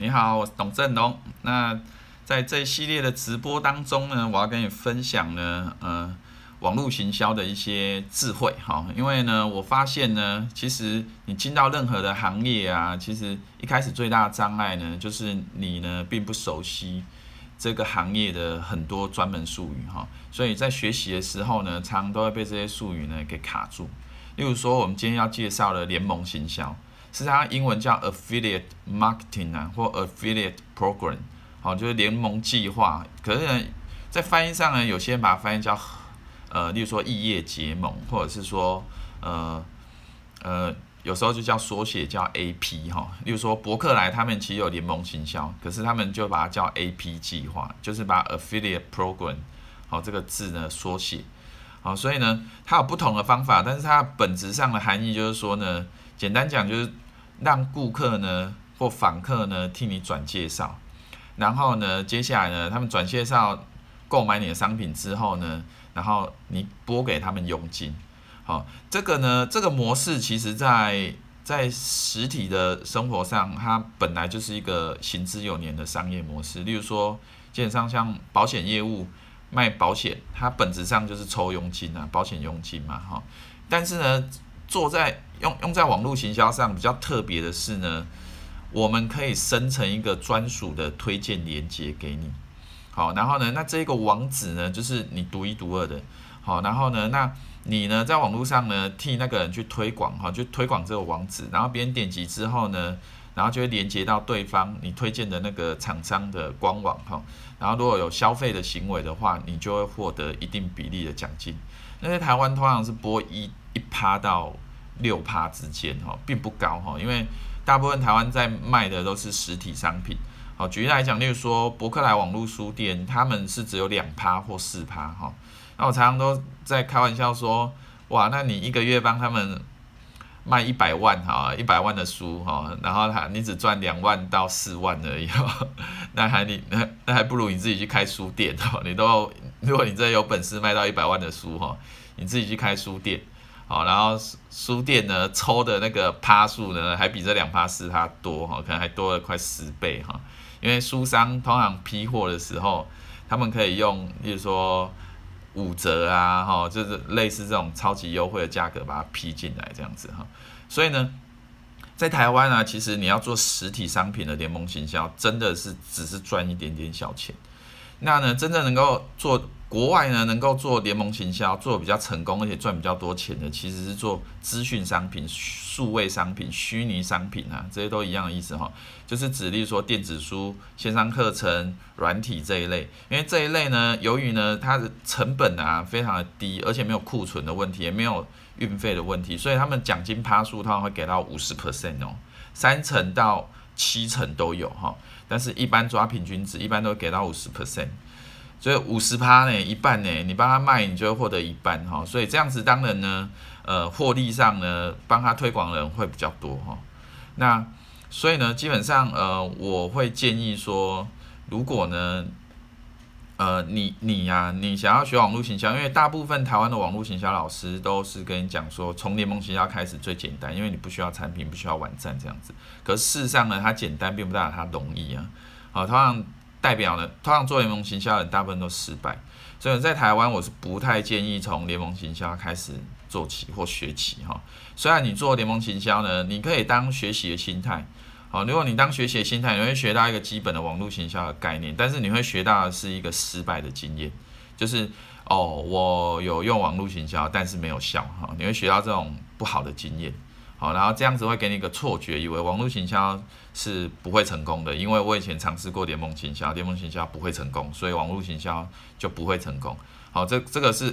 你好，我是董振龙。那在这一系列的直播当中呢，我要跟你分享呢，呃，网络行销的一些智慧哈。因为呢，我发现呢，其实你进到任何的行业啊，其实一开始最大的障碍呢，就是你呢并不熟悉这个行业的很多专门术语哈。所以在学习的时候呢，常常都会被这些术语呢给卡住。例如说，我们今天要介绍的联盟行销。是它英文叫 affiliate marketing 啊，或 affiliate program，好，就是联盟计划。可是呢，在翻译上呢，有些人把它翻译叫呃，例如说异业结盟，或者是说呃呃，有时候就叫缩写叫 AP 哈。例如说博客来他们其实有联盟行销，可是他们就把它叫 AP 计划，就是把 affiliate program 好这个字呢缩写。好，所以呢，它有不同的方法，但是它本质上的含义就是说呢，简单讲就是。让顾客呢或访客呢替你转介绍，然后呢，接下来呢，他们转介绍购买你的商品之后呢，然后你拨给他们佣金。好，这个呢，这个模式其实在在实体的生活上，它本来就是一个行之有年的商业模式。例如说，基本上像保险业务卖保险，它本质上就是抽佣金啊，保险佣金嘛，哈。但是呢，做在用用在网络行销上比较特别的是呢，我们可以生成一个专属的推荐链接给你，好，然后呢，那这个网址呢就是你独一独二的，好，然后呢，那你呢在网络上呢替那个人去推广哈，就推广这个网址，然后别人点击之后呢，然后就会连接到对方你推荐的那个厂商的官网哈，然后如果有消费的行为的话，你就会获得一定比例的奖金。那在台湾通常是拨一。一趴到六趴之间哈，并不高哈，因为大部分台湾在卖的都是实体商品。好，举例来讲，例如说博客来网络书店，他们是只有两趴或四趴哈。那我常常都在开玩笑说，哇，那你一个月帮他们卖一百万哈，一百万的书哈，然后他你只赚两万到四万而已，那还你那那还不如你自己去开书店哈，你都如果你真的有本事卖到一百万的书哈，你自己去开书店。好，然后书店呢抽的那个趴数呢，还比这两趴四趴多哈，可能还多了快十倍哈。因为书商通常批货的时候，他们可以用，比如说五折啊，哈，就是类似这种超级优惠的价格把它批进来这样子哈。所以呢，在台湾啊，其实你要做实体商品的联盟行销，真的是只是赚一点点小钱。那呢，真正能够做。国外呢，能够做联盟行销，做得比较成功，而且赚比较多钱的，其实是做资讯商品、数位商品、虚拟商品啊，这些都一样的意思哈。就是指例如说电子书、线上课程、软体这一类，因为这一类呢，由于呢它的成本啊非常的低，而且没有库存的问题，也没有运费的问题，所以他们奖金趴数通常会给到五十 percent 哦，三成到七成都有哈。但是一般抓平均值，一般都给到五十 percent。所以五十趴呢，一半呢，你帮他卖，你就会获得一半哈。所以这样子当然呢，呃，获利上呢，帮他推广的人会比较多哈。那所以呢，基本上呃，我会建议说，如果呢，呃，你你呀、你想要学网络行销，因为大部分台湾的网络行销老师都是跟你讲说，从联盟行销开始最简单，因为你不需要产品，不需要网站这样子。可事实上呢，它简单并不代表它容易啊。好，同样。代表呢，通常做联盟行销的人大部分都失败，所以在台湾我是不太建议从联盟行销开始做起或学起哈。虽然你做联盟行销呢，你可以当学习的心态，好，如果你当学习的心态，你会学到一个基本的网络行销的概念，但是你会学到的是一个失败的经验，就是哦，我有用网络行销，但是没有效哈，你会学到这种不好的经验。好，然后这样子会给你一个错觉，以为网络行销是不会成功的，因为我以前尝试过联盟行销，联盟行销不会成功，所以网络行销就不会成功。好，这这个是，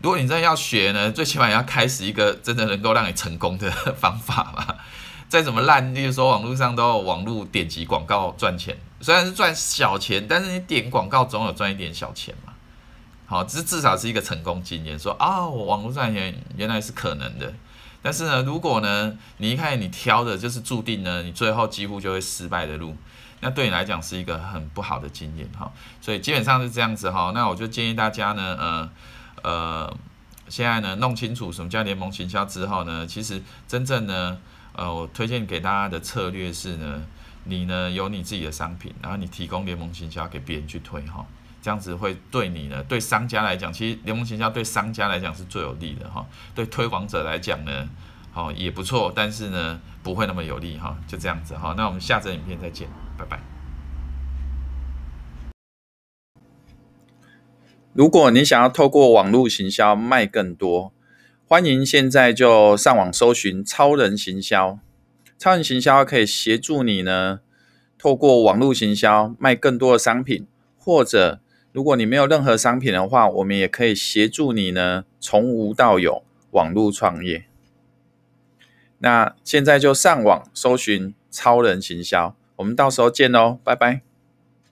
如果你真的要学呢，最起码要开始一个真的能够让你成功的方法吧。再怎么烂，例如说网络上都有网络点击广告赚钱，虽然是赚小钱，但是你点广告总有赚一点小钱嘛。好，这至少是一个成功经验，说啊，我、网络赚钱原来是可能的。但是呢，如果呢，你一开始你挑的就是注定呢，你最后几乎就会失败的路，那对你来讲是一个很不好的经验哈。所以基本上是这样子哈。那我就建议大家呢，呃呃，现在呢弄清楚什么叫联盟行销之后呢，其实真正呢，呃，我推荐给大家的策略是呢，你呢有你自己的商品，然后你提供联盟行销给别人去推哈，这样子会对你呢，对商家来讲，其实联盟行销对商家来讲是最有利的哈，对推广者来讲呢，好也不错，但是呢不会那么有利哈，就这样子哈，那我们下则影片再见，拜拜。如果你想要透过网络行销卖更多，欢迎现在就上网搜寻超人行销。超人行销可以协助你呢，透过网络行销卖更多的商品，或者如果你没有任何商品的话，我们也可以协助你呢，从无到有网络创业。那现在就上网搜寻超人行销，我们到时候见喽，拜拜。